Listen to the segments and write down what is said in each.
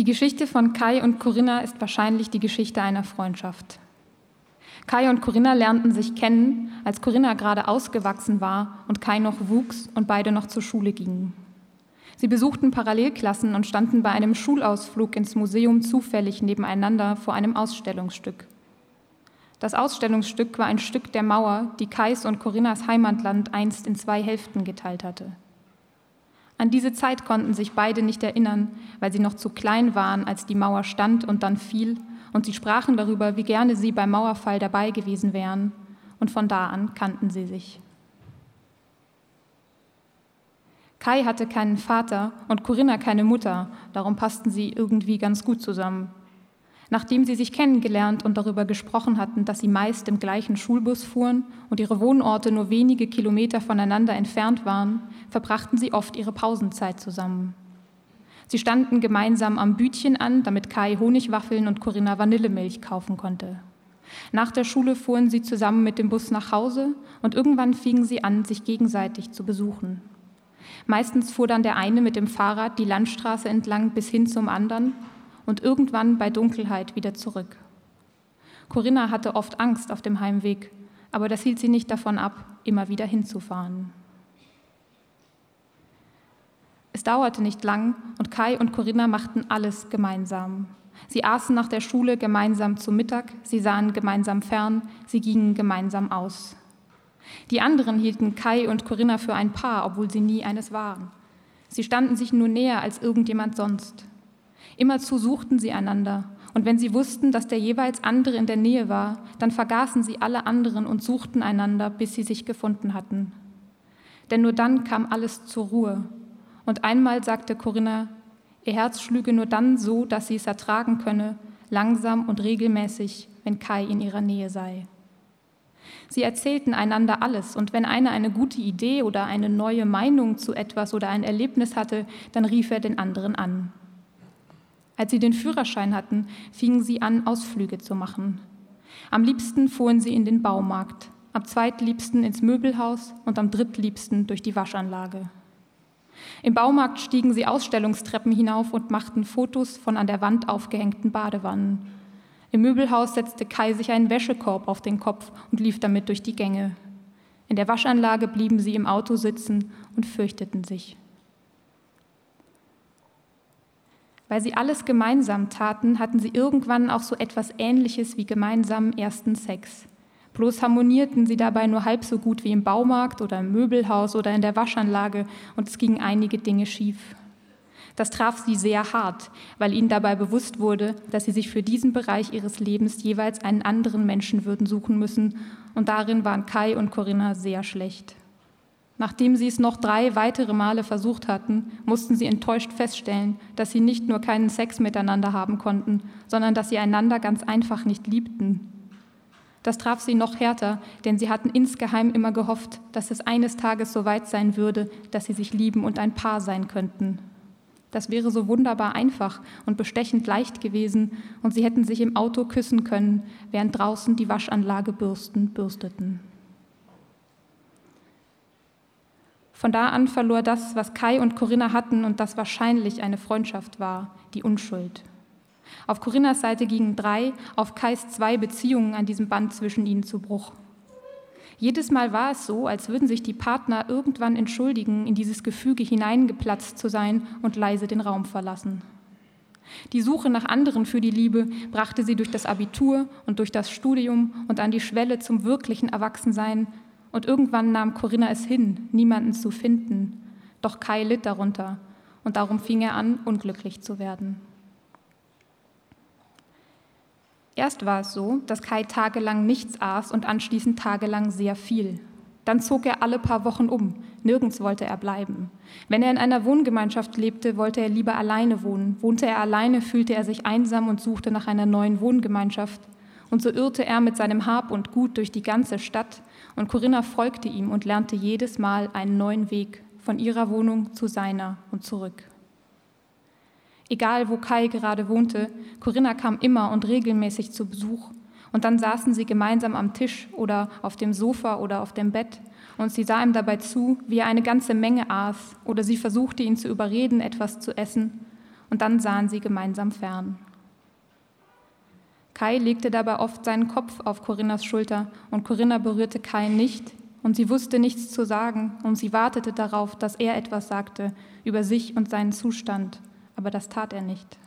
Die Geschichte von Kai und Corinna ist wahrscheinlich die Geschichte einer Freundschaft. Kai und Corinna lernten sich kennen, als Corinna gerade ausgewachsen war und Kai noch wuchs und beide noch zur Schule gingen. Sie besuchten Parallelklassen und standen bei einem Schulausflug ins Museum zufällig nebeneinander vor einem Ausstellungsstück. Das Ausstellungsstück war ein Stück der Mauer, die Kais und Corinnas Heimatland einst in zwei Hälften geteilt hatte. An diese Zeit konnten sich beide nicht erinnern, weil sie noch zu klein waren, als die Mauer stand und dann fiel, und sie sprachen darüber, wie gerne sie beim Mauerfall dabei gewesen wären, und von da an kannten sie sich. Kai hatte keinen Vater und Corinna keine Mutter, darum passten sie irgendwie ganz gut zusammen. Nachdem sie sich kennengelernt und darüber gesprochen hatten, dass sie meist im gleichen Schulbus fuhren und ihre Wohnorte nur wenige Kilometer voneinander entfernt waren, verbrachten sie oft ihre Pausenzeit zusammen. Sie standen gemeinsam am Bütchen an, damit Kai Honigwaffeln und Corinna Vanillemilch kaufen konnte. Nach der Schule fuhren sie zusammen mit dem Bus nach Hause und irgendwann fingen sie an, sich gegenseitig zu besuchen. Meistens fuhr dann der eine mit dem Fahrrad die Landstraße entlang bis hin zum anderen und irgendwann bei Dunkelheit wieder zurück. Corinna hatte oft Angst auf dem Heimweg, aber das hielt sie nicht davon ab, immer wieder hinzufahren. Es dauerte nicht lang und Kai und Corinna machten alles gemeinsam. Sie aßen nach der Schule gemeinsam zu Mittag, sie sahen gemeinsam fern, sie gingen gemeinsam aus. Die anderen hielten Kai und Corinna für ein Paar, obwohl sie nie eines waren. Sie standen sich nur näher als irgendjemand sonst. Immerzu suchten sie einander, und wenn sie wussten, dass der jeweils andere in der Nähe war, dann vergaßen sie alle anderen und suchten einander, bis sie sich gefunden hatten. Denn nur dann kam alles zur Ruhe. Und einmal sagte Corinna, ihr Herz schlüge nur dann so, dass sie es ertragen könne, langsam und regelmäßig, wenn Kai in ihrer Nähe sei. Sie erzählten einander alles, und wenn einer eine gute Idee oder eine neue Meinung zu etwas oder ein Erlebnis hatte, dann rief er den anderen an. Als sie den Führerschein hatten, fingen sie an, Ausflüge zu machen. Am liebsten fuhren sie in den Baumarkt, am zweitliebsten ins Möbelhaus und am drittliebsten durch die Waschanlage. Im Baumarkt stiegen sie Ausstellungstreppen hinauf und machten Fotos von an der Wand aufgehängten Badewannen. Im Möbelhaus setzte Kai sich einen Wäschekorb auf den Kopf und lief damit durch die Gänge. In der Waschanlage blieben sie im Auto sitzen und fürchteten sich. Weil sie alles gemeinsam taten, hatten sie irgendwann auch so etwas Ähnliches wie gemeinsamen ersten Sex. Bloß harmonierten sie dabei nur halb so gut wie im Baumarkt oder im Möbelhaus oder in der Waschanlage und es gingen einige Dinge schief. Das traf sie sehr hart, weil ihnen dabei bewusst wurde, dass sie sich für diesen Bereich ihres Lebens jeweils einen anderen Menschen würden suchen müssen, und darin waren Kai und Corinna sehr schlecht. Nachdem sie es noch drei weitere Male versucht hatten, mussten sie enttäuscht feststellen, dass sie nicht nur keinen Sex miteinander haben konnten, sondern dass sie einander ganz einfach nicht liebten. Das traf sie noch härter, denn sie hatten insgeheim immer gehofft, dass es eines Tages so weit sein würde, dass sie sich lieben und ein Paar sein könnten. Das wäre so wunderbar einfach und bestechend leicht gewesen, und sie hätten sich im Auto küssen können, während draußen die Waschanlage Bürsten bürsteten. Von da an verlor das, was Kai und Corinna hatten und das wahrscheinlich eine Freundschaft war, die Unschuld. Auf Corinnas Seite gingen drei, auf Kais zwei Beziehungen an diesem Band zwischen ihnen zu Bruch. Jedes Mal war es so, als würden sich die Partner irgendwann entschuldigen, in dieses Gefüge hineingeplatzt zu sein und leise den Raum verlassen. Die Suche nach anderen für die Liebe brachte sie durch das Abitur und durch das Studium und an die Schwelle zum wirklichen Erwachsensein, und irgendwann nahm Corinna es hin, niemanden zu finden. Doch Kai litt darunter, und darum fing er an, unglücklich zu werden. Erst war es so, dass Kai tagelang nichts aß und anschließend tagelang sehr viel. Dann zog er alle paar Wochen um. Nirgends wollte er bleiben. Wenn er in einer Wohngemeinschaft lebte, wollte er lieber alleine wohnen. Wohnte er alleine, fühlte er sich einsam und suchte nach einer neuen Wohngemeinschaft. Und so irrte er mit seinem Hab und Gut durch die ganze Stadt, und Corinna folgte ihm und lernte jedes Mal einen neuen Weg von ihrer Wohnung zu seiner und zurück. Egal, wo Kai gerade wohnte, Corinna kam immer und regelmäßig zu Besuch. Und dann saßen sie gemeinsam am Tisch oder auf dem Sofa oder auf dem Bett und sie sah ihm dabei zu, wie er eine ganze Menge aß oder sie versuchte ihn zu überreden, etwas zu essen. und dann sahen sie gemeinsam fern. Kai legte dabei oft seinen Kopf auf Corinnas Schulter und Corinna berührte Kai nicht und sie wusste nichts zu sagen und sie wartete darauf, dass er etwas sagte über sich und seinen Zustand, aber das tat er nicht.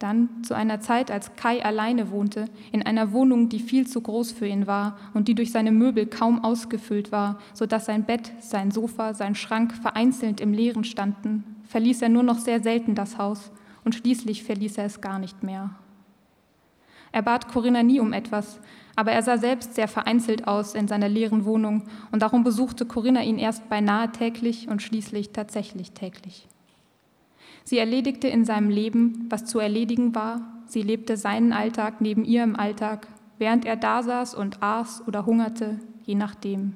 Dann, zu einer Zeit, als Kai alleine wohnte, in einer Wohnung, die viel zu groß für ihn war und die durch seine Möbel kaum ausgefüllt war, so dass sein Bett, sein Sofa, sein Schrank vereinzelt im Leeren standen, verließ er nur noch sehr selten das Haus und schließlich verließ er es gar nicht mehr. Er bat Corinna nie um etwas, aber er sah selbst sehr vereinzelt aus in seiner leeren Wohnung und darum besuchte Corinna ihn erst beinahe täglich und schließlich tatsächlich täglich. Sie erledigte in seinem Leben, was zu erledigen war. Sie lebte seinen Alltag neben ihr im Alltag, während er da saß und aß oder hungerte, je nachdem.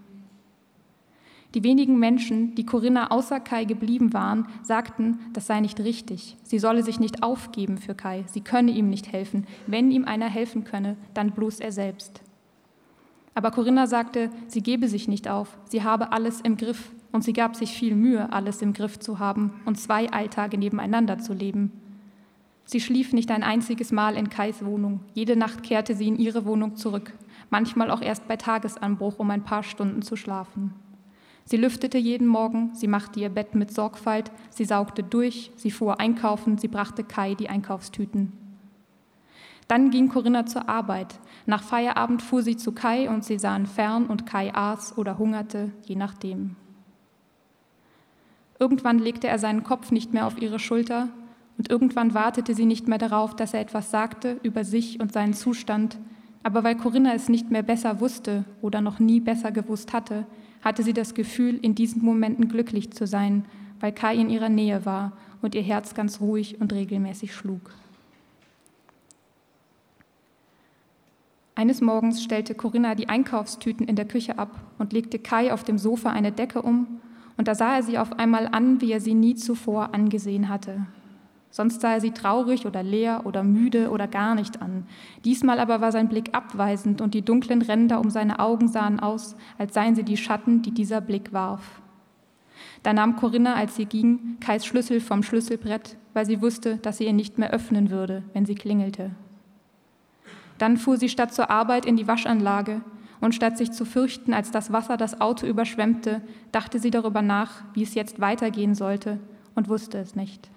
Die wenigen Menschen, die Corinna außer Kai geblieben waren, sagten, das sei nicht richtig. Sie solle sich nicht aufgeben für Kai. Sie könne ihm nicht helfen. Wenn ihm einer helfen könne, dann bloß er selbst. Aber Corinna sagte, sie gebe sich nicht auf. Sie habe alles im Griff. Und sie gab sich viel Mühe, alles im Griff zu haben und zwei Alltage nebeneinander zu leben. Sie schlief nicht ein einziges Mal in Kais Wohnung. Jede Nacht kehrte sie in ihre Wohnung zurück, manchmal auch erst bei Tagesanbruch, um ein paar Stunden zu schlafen. Sie lüftete jeden Morgen, sie machte ihr Bett mit Sorgfalt, sie saugte durch, sie fuhr einkaufen, sie brachte Kai die Einkaufstüten. Dann ging Corinna zur Arbeit. Nach Feierabend fuhr sie zu Kai und sie sahen fern und Kai aß oder hungerte, je nachdem. Irgendwann legte er seinen Kopf nicht mehr auf ihre Schulter und irgendwann wartete sie nicht mehr darauf, dass er etwas sagte über sich und seinen Zustand. Aber weil Corinna es nicht mehr besser wusste oder noch nie besser gewusst hatte, hatte sie das Gefühl, in diesen Momenten glücklich zu sein, weil Kai in ihrer Nähe war und ihr Herz ganz ruhig und regelmäßig schlug. Eines Morgens stellte Corinna die Einkaufstüten in der Küche ab und legte Kai auf dem Sofa eine Decke um und da sah er sie auf einmal an, wie er sie nie zuvor angesehen hatte. Sonst sah er sie traurig oder leer oder müde oder gar nicht an. Diesmal aber war sein Blick abweisend und die dunklen Ränder um seine Augen sahen aus, als seien sie die Schatten, die dieser Blick warf. Da nahm Corinna, als sie ging, Kais Schlüssel vom Schlüsselbrett, weil sie wusste, dass sie ihn nicht mehr öffnen würde, wenn sie klingelte. Dann fuhr sie statt zur Arbeit in die Waschanlage und statt sich zu fürchten, als das Wasser das Auto überschwemmte, dachte sie darüber nach, wie es jetzt weitergehen sollte und wusste es nicht.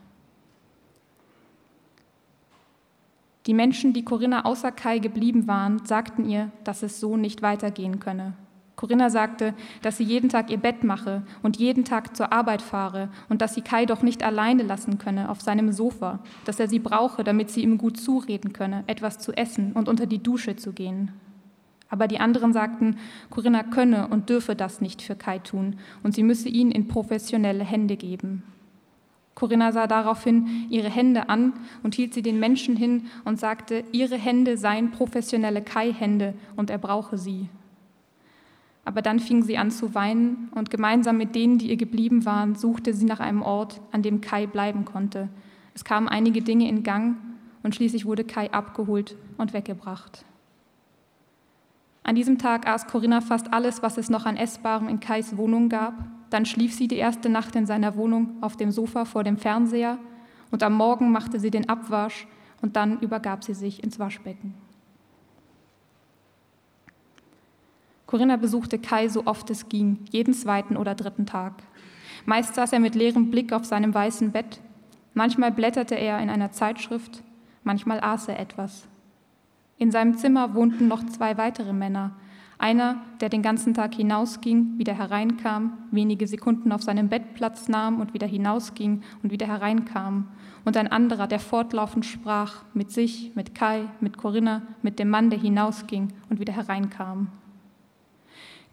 Die Menschen, die Corinna außer Kai geblieben waren, sagten ihr, dass es so nicht weitergehen könne. Corinna sagte, dass sie jeden Tag ihr Bett mache und jeden Tag zur Arbeit fahre und dass sie Kai doch nicht alleine lassen könne auf seinem Sofa, dass er sie brauche, damit sie ihm gut zureden könne, etwas zu essen und unter die Dusche zu gehen. Aber die anderen sagten, Corinna könne und dürfe das nicht für Kai tun und sie müsse ihn in professionelle Hände geben. Corinna sah daraufhin ihre Hände an und hielt sie den Menschen hin und sagte, ihre Hände seien professionelle Kai-Hände und er brauche sie. Aber dann fing sie an zu weinen und gemeinsam mit denen, die ihr geblieben waren, suchte sie nach einem Ort, an dem Kai bleiben konnte. Es kamen einige Dinge in Gang und schließlich wurde Kai abgeholt und weggebracht. An diesem Tag aß Corinna fast alles, was es noch an Essbarem in Kais Wohnung gab. Dann schlief sie die erste Nacht in seiner Wohnung auf dem Sofa vor dem Fernseher und am Morgen machte sie den Abwasch und dann übergab sie sich ins Waschbecken. Corinna besuchte Kai so oft es ging, jeden zweiten oder dritten Tag. Meist saß er mit leerem Blick auf seinem weißen Bett, manchmal blätterte er in einer Zeitschrift, manchmal aß er etwas. In seinem Zimmer wohnten noch zwei weitere Männer. Einer, der den ganzen Tag hinausging, wieder hereinkam, wenige Sekunden auf seinem Bett Platz nahm und wieder hinausging und wieder hereinkam. Und ein anderer, der fortlaufend sprach, mit sich, mit Kai, mit Corinna, mit dem Mann, der hinausging und wieder hereinkam.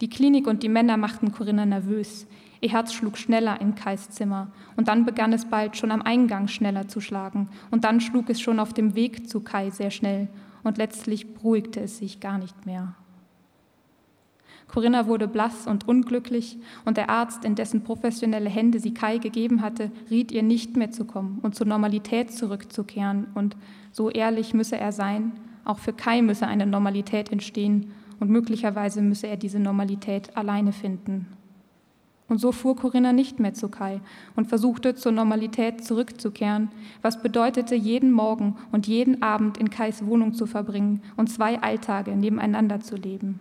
Die Klinik und die Männer machten Corinna nervös. Ihr Herz schlug schneller in Kais Zimmer und dann begann es bald schon am Eingang schneller zu schlagen und dann schlug es schon auf dem Weg zu Kai sehr schnell und letztlich beruhigte es sich gar nicht mehr. Corinna wurde blass und unglücklich und der Arzt, in dessen professionelle Hände sie Kai gegeben hatte, riet ihr nicht mehr zu kommen und zur Normalität zurückzukehren. Und so ehrlich müsse er sein, auch für Kai müsse eine Normalität entstehen und möglicherweise müsse er diese Normalität alleine finden. Und so fuhr Corinna nicht mehr zu Kai und versuchte zur Normalität zurückzukehren, was bedeutete, jeden Morgen und jeden Abend in Kais Wohnung zu verbringen und zwei Alltage nebeneinander zu leben.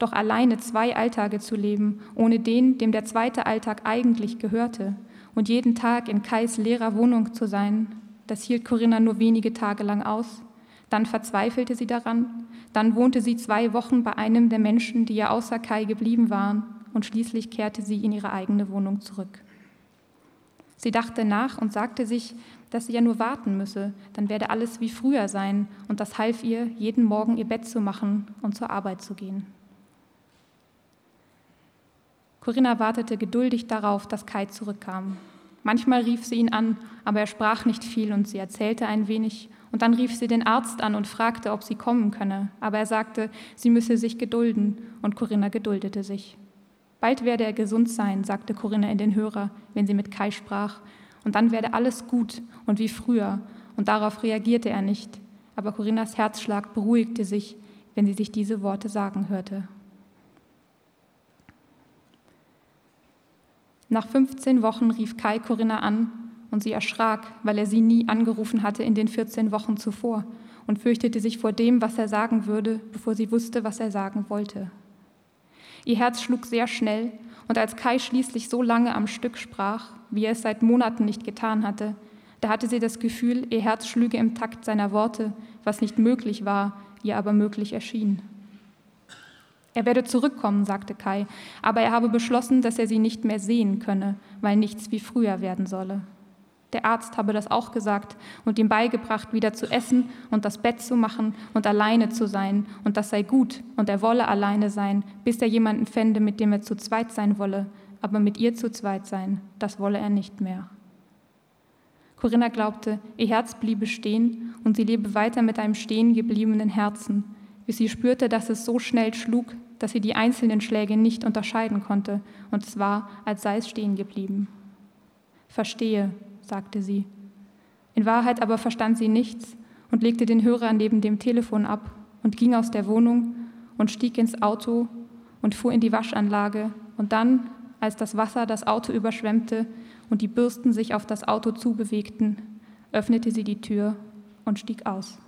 Doch alleine zwei Alltage zu leben, ohne den, dem der zweite Alltag eigentlich gehörte, und jeden Tag in Kais leerer Wohnung zu sein, das hielt Corinna nur wenige Tage lang aus. Dann verzweifelte sie daran, dann wohnte sie zwei Wochen bei einem der Menschen, die ihr außer Kai geblieben waren, und schließlich kehrte sie in ihre eigene Wohnung zurück. Sie dachte nach und sagte sich, dass sie ja nur warten müsse, dann werde alles wie früher sein, und das half ihr, jeden Morgen ihr Bett zu machen und zur Arbeit zu gehen. Corinna wartete geduldig darauf, dass Kai zurückkam. Manchmal rief sie ihn an, aber er sprach nicht viel und sie erzählte ein wenig. Und dann rief sie den Arzt an und fragte, ob sie kommen könne. Aber er sagte, sie müsse sich gedulden und Corinna geduldete sich. Bald werde er gesund sein, sagte Corinna in den Hörer, wenn sie mit Kai sprach, und dann werde alles gut und wie früher, und darauf reagierte er nicht, aber Corinnas Herzschlag beruhigte sich, wenn sie sich diese Worte sagen hörte. Nach 15 Wochen rief Kai Corinna an und sie erschrak, weil er sie nie angerufen hatte in den 14 Wochen zuvor und fürchtete sich vor dem, was er sagen würde, bevor sie wusste, was er sagen wollte. Ihr Herz schlug sehr schnell, und als Kai schließlich so lange am Stück sprach, wie er es seit Monaten nicht getan hatte, da hatte sie das Gefühl, ihr Herz schlüge im Takt seiner Worte, was nicht möglich war, ihr aber möglich erschien. Er werde zurückkommen, sagte Kai, aber er habe beschlossen, dass er sie nicht mehr sehen könne, weil nichts wie früher werden solle. Der Arzt habe das auch gesagt und ihm beigebracht, wieder zu essen und das Bett zu machen und alleine zu sein, und das sei gut, und er wolle alleine sein, bis er jemanden fände, mit dem er zu zweit sein wolle, aber mit ihr zu zweit sein, das wolle er nicht mehr. Corinna glaubte, ihr Herz bliebe stehen und sie lebe weiter mit einem stehen gebliebenen Herzen, bis sie spürte, dass es so schnell schlug, dass sie die einzelnen Schläge nicht unterscheiden konnte, und es war, als sei es stehen geblieben. Verstehe, sagte sie. In Wahrheit aber verstand sie nichts und legte den Hörer neben dem Telefon ab und ging aus der Wohnung und stieg ins Auto und fuhr in die Waschanlage. Und dann, als das Wasser das Auto überschwemmte und die Bürsten sich auf das Auto zubewegten, öffnete sie die Tür und stieg aus.